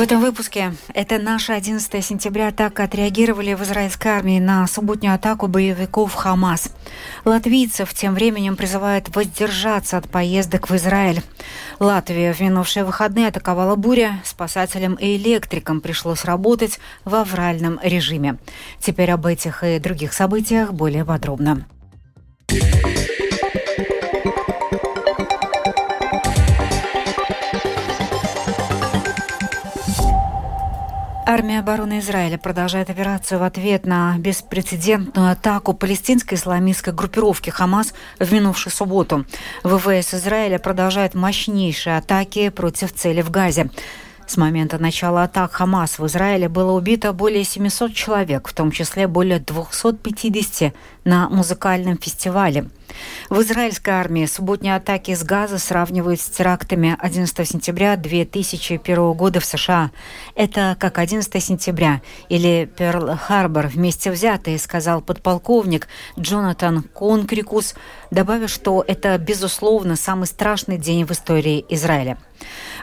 В этом выпуске это наше 11 сентября так отреагировали в израильской армии на субботнюю атаку боевиков Хамас. Латвийцев тем временем призывают воздержаться от поездок в Израиль. Латвия в минувшие выходные атаковала буря. Спасателям и электрикам пришлось работать в авральном режиме. Теперь об этих и других событиях более подробно. Армия обороны Израиля продолжает операцию в ответ на беспрецедентную атаку палестинской исламистской группировки «Хамас» в минувшую субботу. ВВС Израиля продолжает мощнейшие атаки против цели в Газе. С момента начала атак Хамас в Израиле было убито более 700 человек, в том числе более 250 на музыкальном фестивале. В израильской армии субботние атаки с Газа сравнивают с терактами 11 сентября 2001 года в США. Это как 11 сентября или Перл-Харбор вместе взятые, сказал подполковник Джонатан Конкрикус, добавив, что это, безусловно, самый страшный день в истории Израиля.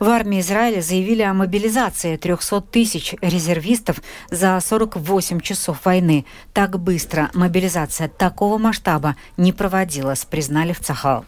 В армии Израиля заявили о мобилизации 300 тысяч резервистов за 48 часов войны. Так быстро мобилизация такого масштаба не проводилась, признали в Цахал.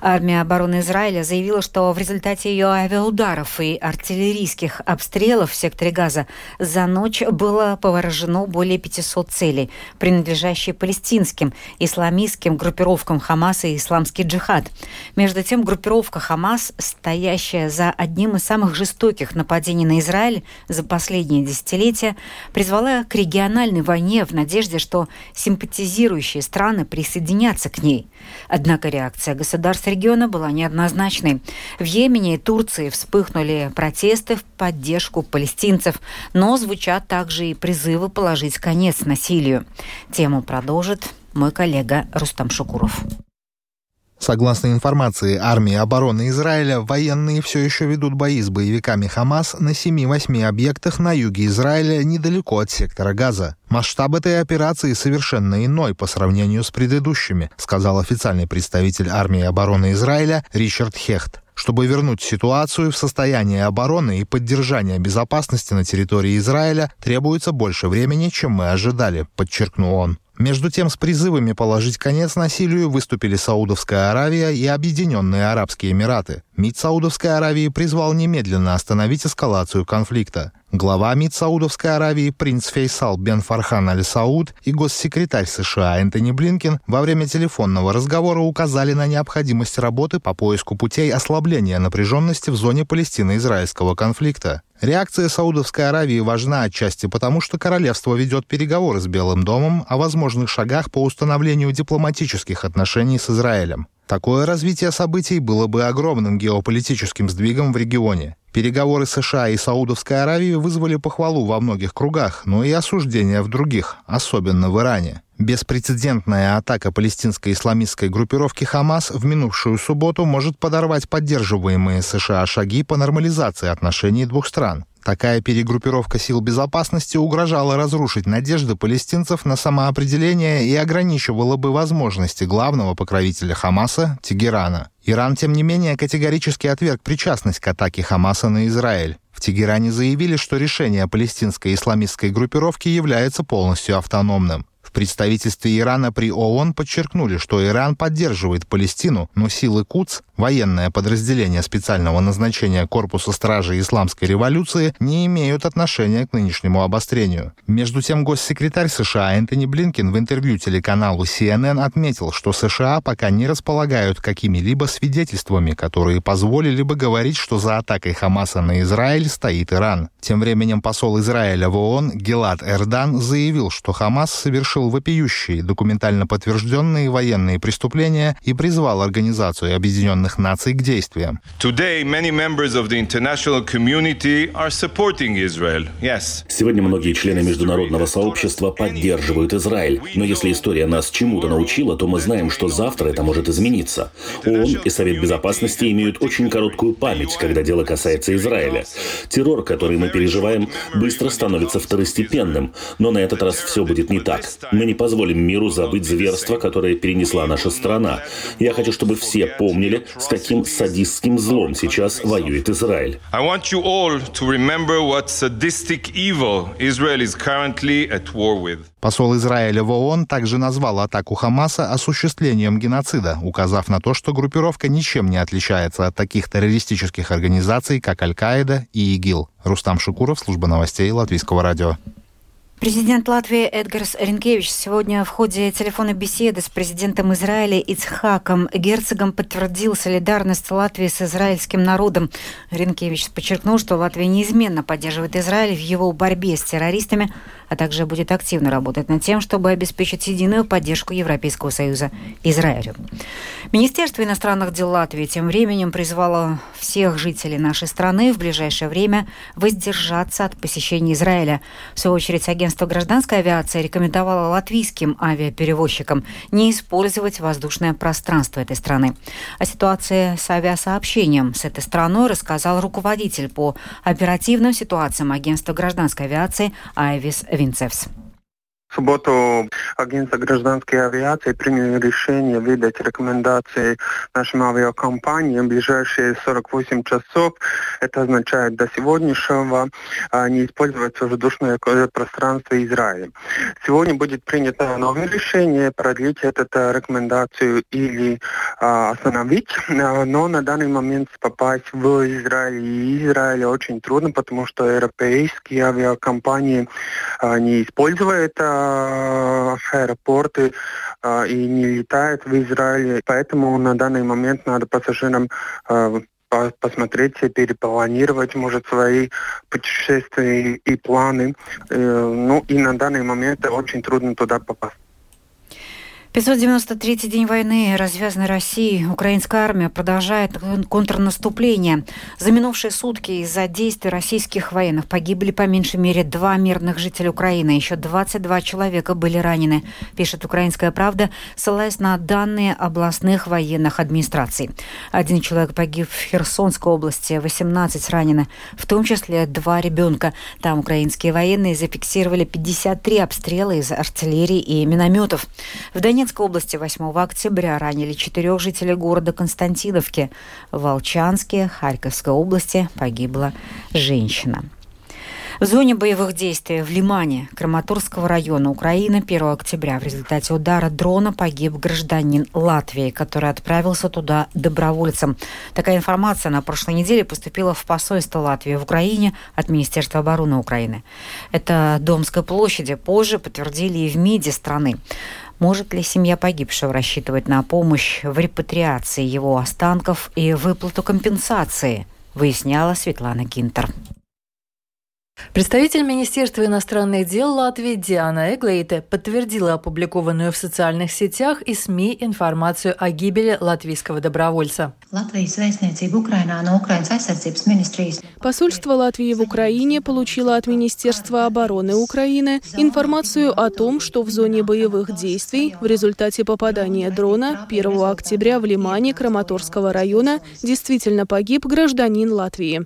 Армия обороны Израиля заявила, что в результате ее авиаударов и артиллерийских обстрелов в секторе Газа за ночь было поражено более 500 целей, принадлежащие палестинским, исламистским группировкам Хамас и Исламский джихад. Между тем, группировка Хамас, стоящая за одним из самых жестоких нападений на Израиль за последние десятилетия, призвала к региональной войне в надежде, что симпатизирующие страны присоединятся к ней. Однако реакция государства государств региона была неоднозначной. В Йемене и Турции вспыхнули протесты в поддержку палестинцев, но звучат также и призывы положить конец насилию. Тему продолжит мой коллега Рустам Шукуров. Согласно информации армии обороны Израиля, военные все еще ведут бои с боевиками Хамас на 7-8 объектах на юге Израиля недалеко от сектора Газа. Масштаб этой операции совершенно иной по сравнению с предыдущими, сказал официальный представитель армии обороны Израиля Ричард Хехт. Чтобы вернуть ситуацию в состояние обороны и поддержания безопасности на территории Израиля, требуется больше времени, чем мы ожидали, подчеркнул он. Между тем, с призывами положить конец насилию выступили Саудовская Аравия и Объединенные Арабские Эмираты. МИД Саудовской Аравии призвал немедленно остановить эскалацию конфликта. Глава МИД Саудовской Аравии принц Фейсал бен Фархан Аль-Сауд и госсекретарь США Энтони Блинкен во время телефонного разговора указали на необходимость работы по поиску путей ослабления напряженности в зоне Палестино-Израильского конфликта. Реакция Саудовской Аравии важна отчасти потому, что королевство ведет переговоры с Белым домом о возможных шагах по установлению дипломатических отношений с Израилем. Такое развитие событий было бы огромным геополитическим сдвигом в регионе. Переговоры США и Саудовской Аравии вызвали похвалу во многих кругах, но и осуждение в других, особенно в Иране. Беспрецедентная атака палестинской исламистской группировки «Хамас» в минувшую субботу может подорвать поддерживаемые США шаги по нормализации отношений двух стран. Такая перегруппировка сил безопасности угрожала разрушить надежды палестинцев на самоопределение и ограничивала бы возможности главного покровителя Хамаса – Тегерана. Иран, тем не менее, категорически отверг причастность к атаке Хамаса на Израиль. В Тегеране заявили, что решение палестинской исламистской группировки является полностью автономным представительстве Ирана при ООН подчеркнули, что Иран поддерживает Палестину, но силы КУЦ, военное подразделение специального назначения Корпуса Стражи Исламской революции, не имеют отношения к нынешнему обострению. Между тем, госсекретарь США Энтони Блинкин в интервью телеканалу CNN отметил, что США пока не располагают какими-либо свидетельствами, которые позволили бы говорить, что за атакой Хамаса на Израиль стоит Иран. Тем временем посол Израиля в ООН Гелат Эрдан заявил, что Хамас совершил вопиющие, документально подтвержденные военные преступления и призвал Организацию Объединенных Наций к действиям. Сегодня многие члены международного сообщества поддерживают Израиль. Но если история нас чему-то научила, то мы знаем, что завтра это может измениться. ООН и Совет Безопасности имеют очень короткую память, когда дело касается Израиля. Террор, который мы переживаем, быстро становится второстепенным, но на этот раз все будет не так. Мы не позволим миру забыть зверство, которое перенесла наша страна. Я хочу, чтобы все помнили, с каким садистским злом сейчас воюет Израиль. Посол Израиля в ООН также назвал атаку Хамаса осуществлением геноцида, указав на то, что группировка ничем не отличается от таких террористических организаций, как Аль-Каида и ИГИЛ. Рустам Шукуров, служба новостей Латвийского радио. Президент Латвии Эдгарс Ренкевич сегодня в ходе телефонной беседы с президентом Израиля Ицхаком Герцогом подтвердил солидарность Латвии с израильским народом. Ренкевич подчеркнул, что Латвия неизменно поддерживает Израиль в его борьбе с террористами, а также будет активно работать над тем, чтобы обеспечить единую поддержку Европейского Союза Израилю. Министерство иностранных дел Латвии тем временем призвало всех жителей нашей страны в ближайшее время воздержаться от посещения Израиля. В свою очередь, агентство гражданской авиации рекомендовало латвийским авиаперевозчикам не использовать воздушное пространство этой страны. О ситуации с авиасообщением с этой страной рассказал руководитель по оперативным ситуациям агентства гражданской авиации Айвис Винцевс. В субботу агентство гражданской авиации приняло решение выдать рекомендации нашим авиакомпаниям в ближайшие 48 часов. Это означает до сегодняшнего а, не использовать воздушное пространство Израиля. Сегодня будет принято новое решение продлить эту рекомендацию или а, остановить, а, но на данный момент попасть в Израиль и Израиль очень трудно, потому что европейские авиакомпании а, не используют а, аэропорты а, и не летают в Израиль. Поэтому на данный момент надо пассажирам а, посмотреть, перепланировать, может, свои путешествия и планы. Э, ну и на данный момент очень трудно туда попасть. 593-й день войны развязанной России. Украинская армия продолжает контрнаступление. За минувшие сутки из-за действий российских военных погибли по меньшей мере два мирных жителя Украины. Еще 22 человека были ранены, пишет «Украинская правда», ссылаясь на данные областных военных администраций. Один человек погиб в Херсонской области, 18 ранены, в том числе два ребенка. Там украинские военные зафиксировали 53 обстрела из артиллерии и минометов. В Донецке Донецкой области 8 октября ранили четырех жителей города Константиновки. В Волчанске, Харьковской области погибла женщина. В зоне боевых действий в Лимане Краматорского района Украины 1 октября в результате удара дрона погиб гражданин Латвии, который отправился туда добровольцем. Такая информация на прошлой неделе поступила в посольство Латвии в Украине от Министерства обороны Украины. Это Домской площади позже подтвердили и в МИДе страны. Может ли семья погибшего рассчитывать на помощь в репатриации его останков и выплату компенсации, выясняла Светлана Кинтер. Представитель Министерства иностранных дел Латвии Диана Эглейте подтвердила опубликованную в социальных сетях и СМИ информацию о гибели латвийского добровольца. Посольство Латвии в Украине получило от Министерства обороны Украины информацию о том, что в зоне боевых действий в результате попадания дрона 1 октября в Лимане Краматорского района действительно погиб гражданин Латвии.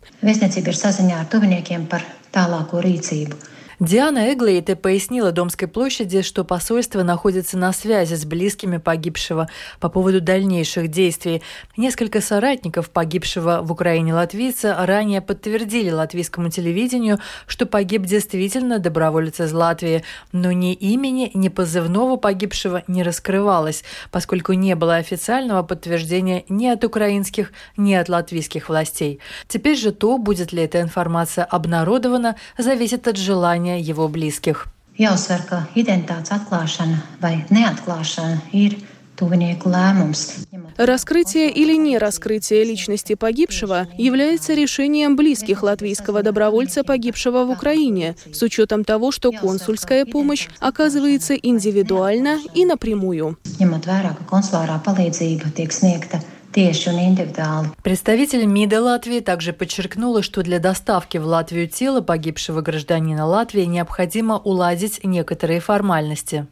Tālāko rīcību. Диана Эглейте пояснила Домской площади, что посольство находится на связи с близкими погибшего по поводу дальнейших действий. Несколько соратников погибшего в Украине латвийца ранее подтвердили латвийскому телевидению, что погиб действительно доброволец из Латвии, но ни имени, ни позывного погибшего не раскрывалось, поскольку не было официального подтверждения ни от украинских, ни от латвийских властей. Теперь же то, будет ли эта информация обнародована, зависит от желания желания его близких. Jāuzsver, ka identitātes atklāšana vai neatklāšana ir Раскрытие или не раскрытие личности погибшего является решением близких латвийского добровольца, погибшего в Украине, с учетом того, что консульская помощь оказывается индивидуально и напрямую. Представитель МИДа Латвии также подчеркнула, что для доставки в Латвию тела погибшего гражданина Латвии необходимо уладить некоторые формальности.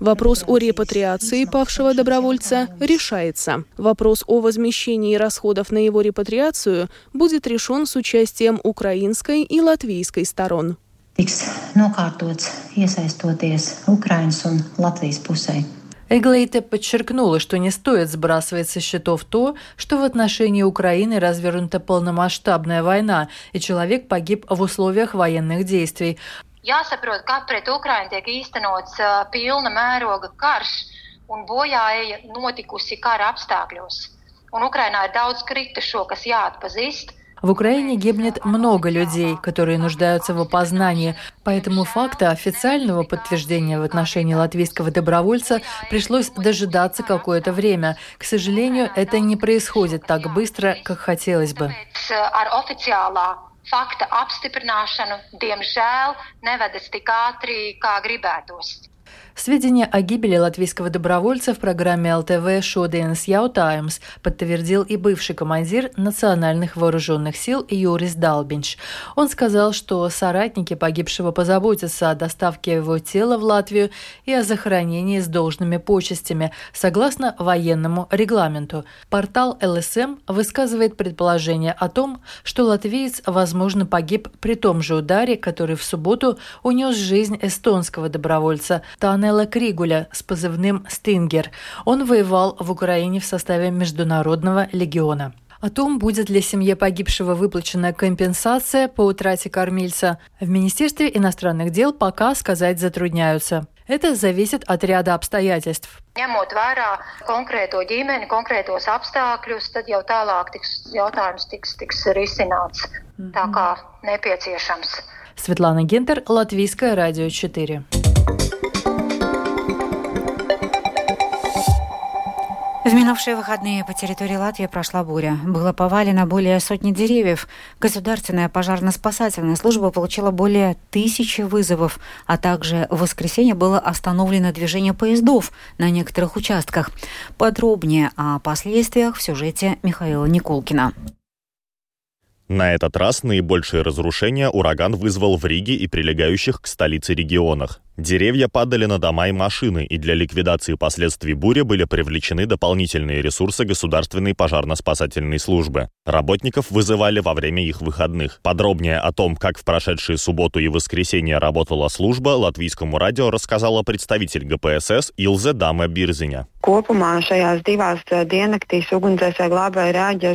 Вопрос о репатриации павшего добровольца решается. Вопрос о возмещении расходов на его репатриацию будет решен с участием украинской и латвийской сторон. tiks nokārtots iesaistoties Ukrainas un Latvijas pusē. Эглейте подчеркнула, что не стоит сбрасывать со счетов то, что в отношении Украины развернута полномасштабная война, и человек погиб в условиях военных действий. Jāsaprot, ka pret Ukrainu tiek īstenots pilna mēroga karš un bojāeja notikusi kara apstākļos. Un Ukrainā ir daudz kritušo, kas jāatpazīst, в Украине гибнет много людей, которые нуждаются в опознании, поэтому факта официального подтверждения в отношении латвийского добровольца пришлось дожидаться какое-то время. К сожалению, это не происходит так быстро, как хотелось бы. Fakta apstiprināšanu, diemžēl, nevedas tik ātri, kā gribētos. Сведения о гибели латвийского добровольца в программе ЛТВ «Шодиенс Яутаймс» подтвердил и бывший командир национальных вооруженных сил Юрис Далбинч. Он сказал, что соратники погибшего позаботятся о доставке его тела в Латвию и о захоронении с должными почестями, согласно военному регламенту. Портал ЛСМ высказывает предположение о том, что латвиец, возможно, погиб при том же ударе, который в субботу унес жизнь эстонского добровольца Тан Данела Кригуля с позывным «Стингер». Он воевал в Украине в составе Международного легиона. О том, будет ли семье погибшего выплачена компенсация по утрате кормильца, в Министерстве иностранных дел пока сказать затрудняются. Это зависит от ряда обстоятельств. Ņemot vērā konkrēto ģimeni, konkrētos apstākļus, tad jau tālāk tiks, jautājums tiks, tiks risināts tā kā nepieciešams. Светлана Гентер, Латвийское радио 4. В минувшие выходные по территории Латвии прошла буря. Было повалено более сотни деревьев. Государственная пожарно-спасательная служба получила более тысячи вызовов, а также в воскресенье было остановлено движение поездов на некоторых участках. Подробнее о последствиях в сюжете Михаила Никулкина. На этот раз наибольшие разрушения ураган вызвал в Риге и прилегающих к столице регионах. Деревья падали на дома и машины, и для ликвидации последствий бури были привлечены дополнительные ресурсы государственной пожарно-спасательной службы. Работников вызывали во время их выходных. Подробнее о том, как в прошедшие субботу и воскресенье работала служба, латвийскому радио рассказала представитель ГПСС Илзе Даме Бирзиня.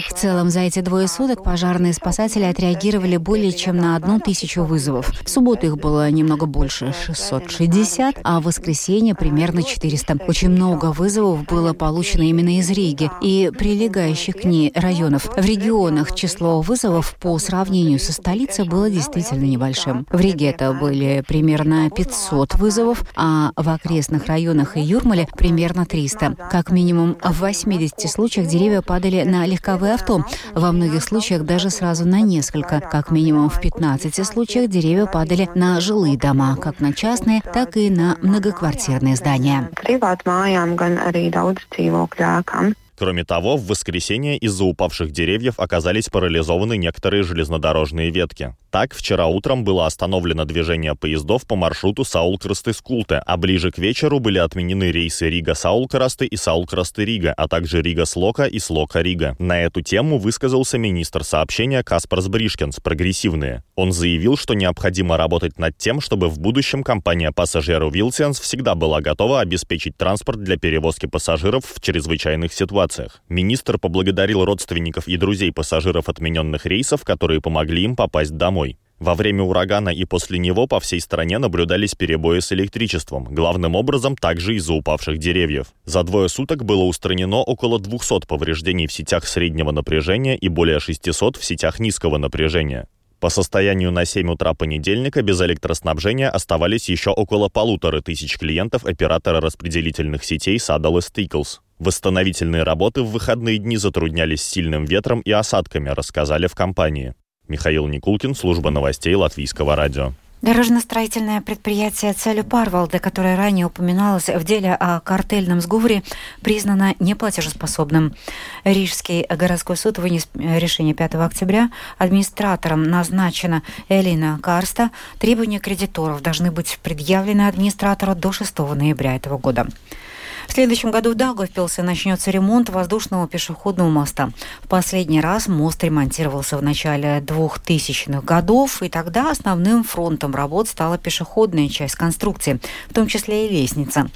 В целом, за эти двое суток пожарные спасатели отреагировали более чем на одну тысячу вызовов. В субботу их было немного больше – 600 60, а в воскресенье примерно 400. Очень много вызовов было получено именно из Риги и прилегающих к ней районов. В регионах число вызовов по сравнению со столицей было действительно небольшим. В Риге это были примерно 500 вызовов, а в окрестных районах и Юрмале примерно 300. Как минимум в 80 случаях деревья падали на легковые авто, во многих случаях даже сразу на несколько. Как минимум в 15 случаях деревья падали на жилые дома, как на частные, так и на многоквартирные здания. Кроме того, в воскресенье из-за упавших деревьев оказались парализованы некоторые железнодорожные ветки. Так, вчера утром было остановлено движение поездов по маршруту Саулкрасты-Скулте, а ближе к вечеру были отменены рейсы Рига-Саулкрасты и Саулкрасты-Рига, а также Рига-Слока и Слока-Рига. На эту тему высказался министр сообщения Каспарс Бришкенс, прогрессивные. Он заявил, что необходимо работать над тем, чтобы в будущем компания Pasažieru vilciens всегда была готова обеспечить транспорт для перевозки пассажиров в чрезвычайных ситуациях. Министр поблагодарил родственников и друзей пассажиров отмененных рейсов, которые помогли им попасть домой. Во время урагана и после него по всей стране наблюдались перебои с электричеством, главным образом также из-за упавших деревьев. За двое суток было устранено около 200 повреждений в сетях среднего напряжения и более 600 в сетях низкого напряжения. По состоянию на 7 утра понедельника без электроснабжения оставались еще около полутора тысяч клиентов оператора распределительных сетей Saddle Stickles. Восстановительные работы в выходные дни затруднялись сильным ветром и осадками, рассказали в компании. Михаил Никулкин, служба новостей Латвийского радио. Дорожно-строительное предприятие «Целью Парвалда», которое ранее упоминалось в деле о картельном сговоре, признано неплатежеспособным. Рижский городской суд вынес решение 5 октября. Администратором назначена Элина Карста. Требования кредиторов должны быть предъявлены администратору до 6 ноября этого года. В следующем году в Даугавпилсе начнется ремонт воздушного пешеходного моста. В последний раз мост ремонтировался в начале 2000-х годов, и тогда основным фронтом работ стала пешеходная часть конструкции, в том числе и лестница.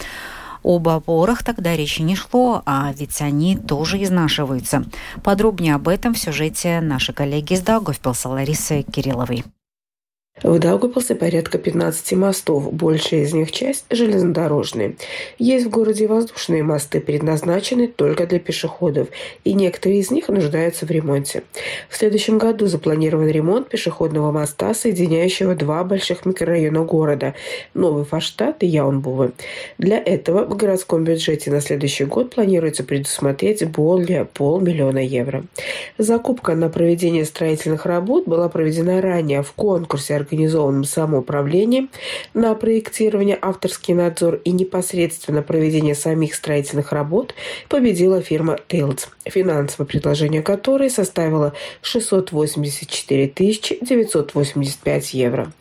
Об опорах тогда речи не шло, а ведь они тоже изнашиваются. Подробнее об этом в сюжете нашей коллеги из Даугавпилса Ларисы Кирилловой. В Даугавпилсе порядка 15 мостов, большая из них часть железнодорожные. Есть в городе воздушные мосты, предназначенные только для пешеходов, и некоторые из них нуждаются в ремонте. В следующем году запланирован ремонт пешеходного моста, соединяющего два больших микрорайона города – Новый Фаштат и Яунбувы. Для этого в городском бюджете на следующий год планируется предусмотреть более полмиллиона евро. Закупка на проведение строительных работ была проведена ранее в конкурсе организованным самоуправлением на проектирование, авторский надзор и непосредственно проведение самих строительных работ победила фирма Тейлдс, финансовое предложение которой составило 684 985 евро.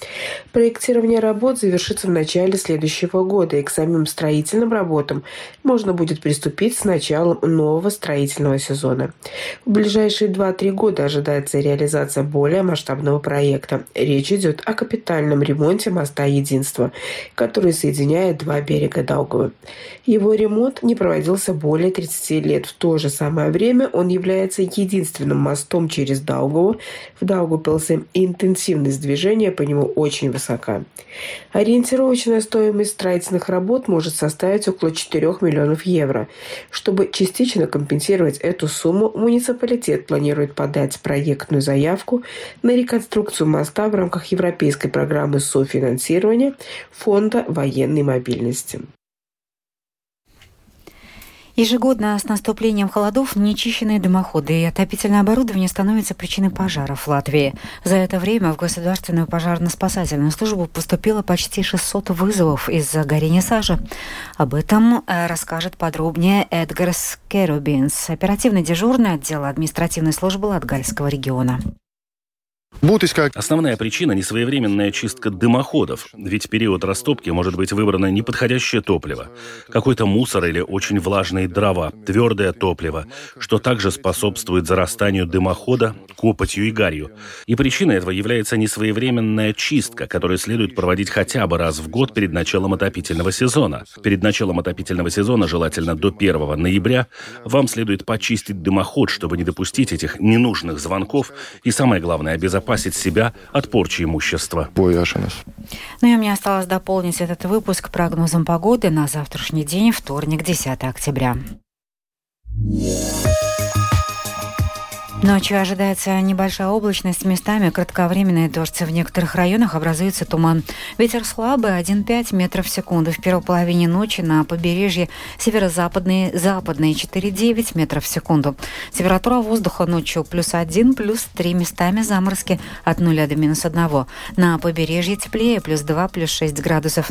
Проектирование работ завершится в начале следующего года, и к самим строительным работам можно будет приступить с началом нового строительного сезона. В ближайшие 2-3 года ожидается реализация более масштабного проекта. Речь идет идет о капитальном ремонте моста Единства, который соединяет два берега Даугавы. Его ремонт не проводился более 30 лет. В то же самое время он является единственным мостом через Даугаву в Даугавпилсе, и интенсивность движения по нему очень высока. Ориентировочная стоимость строительных работ может составить около 4 миллионов евро. Чтобы частично компенсировать эту сумму, муниципалитет планирует подать проектную заявку на реконструкцию моста в рамках Европейской программы софинансирования Фонда военной мобильности. Ежегодно с наступлением холодов нечищенные дымоходы и отопительное оборудование становятся причиной пожаров в Латвии. За это время в Государственную пожарно-спасательную службу поступило почти 600 вызовов из-за горения сажи. Об этом э, расскажет подробнее Эдгарс Керубинс, оперативный дежурный отдела административной службы Латгальского региона. Основная причина – несвоевременная чистка дымоходов, ведь в период растопки может быть выбрано неподходящее топливо, какой-то мусор или очень влажные дрова, твердое топливо, что также способствует зарастанию дымохода копотью и гарью. И причиной этого является несвоевременная чистка, которую следует проводить хотя бы раз в год перед началом отопительного сезона. Перед началом отопительного сезона, желательно до 1 ноября, вам следует почистить дымоход, чтобы не допустить этих ненужных звонков и, самое главное, обезопасить обезопасить себя от порчи имущества. Ну и мне осталось дополнить этот выпуск прогнозом погоды на завтрашний день, вторник, 10 октября. Ночью ожидается небольшая облачность, местами кратковременные дождь. В некоторых районах образуется туман. Ветер слабый, 1,5 метров в секунду. В первой половине ночи на побережье северо-западные, западные 4,9 метров в секунду. Температура воздуха ночью плюс 1, плюс 3 местами заморозки от 0 до минус 1. На побережье теплее, плюс 2, плюс 6 градусов.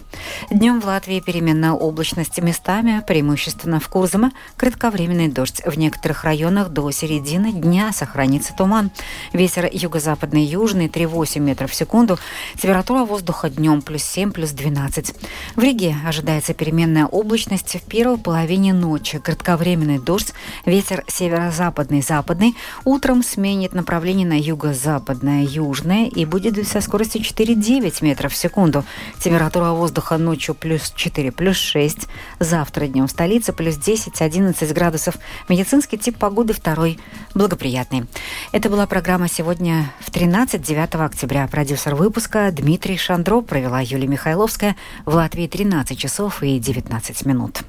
Днем в Латвии переменная облачность местами, преимущественно в Курзаме, кратковременный дождь. В некоторых районах до середины дня сохранится туман. Ветер юго-западный южный 3,8 метров в секунду. Температура воздуха днем плюс 7, плюс 12. В Риге ожидается переменная облачность в первой половине ночи. Кратковременный дождь. Ветер северо-западный, западный. Утром сменит направление на юго-западное, южное и будет со скоростью 4,9 метров в секунду. Температура воздуха ночью плюс 4, плюс 6. Завтра днем в столице плюс 10-11 градусов. Медицинский тип погоды второй благоприятный приятный. Это была программа сегодня в 13, 9 октября. Продюсер выпуска Дмитрий Шандро провела Юлия Михайловская. В Латвии 13 часов и 19 минут.